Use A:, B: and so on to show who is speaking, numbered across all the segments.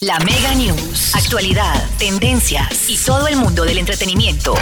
A: La Mega News. Actualidad, tendencias y todo el mundo del entretenimiento.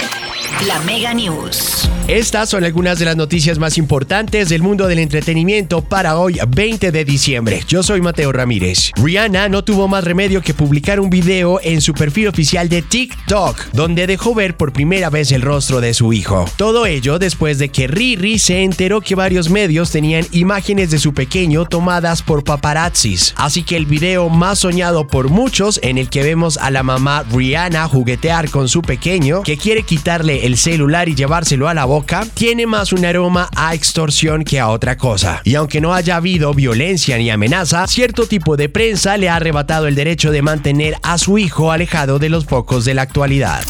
A: La Mega News.
B: Estas son algunas de las noticias más importantes del mundo del entretenimiento para hoy, 20 de diciembre. Yo soy Mateo Ramírez. Rihanna no tuvo más remedio que publicar un video en su perfil oficial de TikTok, donde dejó ver por primera vez el rostro de su hijo. Todo ello después de que Riri se enteró que varios medios tenían imágenes de su pequeño tomadas por paparazzis. Así que el video más soñado por muchos, en el que vemos a la mamá Rihanna juguetear con su pequeño, que quiere quitarle el celular y llevárselo a la boca, tiene más un aroma a extorsión que a otra cosa. Y aunque no haya habido violencia ni amenaza, cierto tipo de prensa le ha arrebatado el derecho de mantener a su hijo alejado de los focos de la actualidad.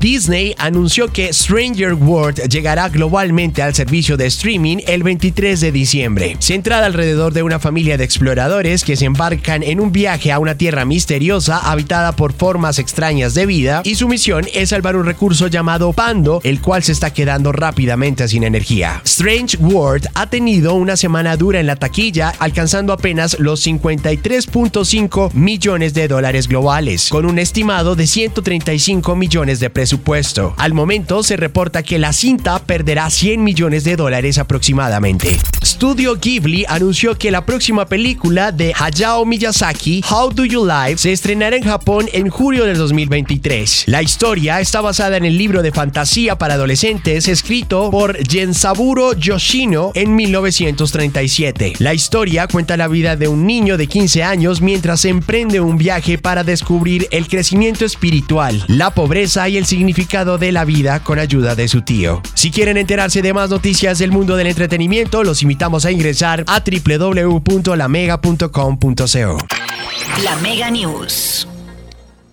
B: Disney anunció que Stranger World llegará globalmente al servicio de streaming el 23 de diciembre. Centrada alrededor de una familia de exploradores que se embarcan en un viaje a una tierra misteriosa habitada por formas extrañas de vida y su misión es salvar un recurso llamado Pando, el cual se está quedando rápidamente sin energía. Strange World ha tenido una semana dura en la taquilla, alcanzando apenas los 53.5 millones de dólares globales, con un estimado de 135 millones de presupuesto. Al momento se reporta que la cinta perderá 100 millones de dólares aproximadamente. Studio Ghibli anunció que la próxima película de Hayao Miyazaki, How Do You Live, se estrenará en Japón en julio del 2023. La historia está basada en el libro de fantasía para adolescentes escrito por Gensaburo Yoshino en 1937. La historia cuenta la vida de un niño de 15 años mientras emprende un viaje para descubrir el crecimiento espiritual, la pobreza y el significado de la vida con ayuda de su tío. Si quieren enterarse de más noticias del mundo del entretenimiento, los invitamos a ingresar a www.lamega.com.co.
A: La Mega News.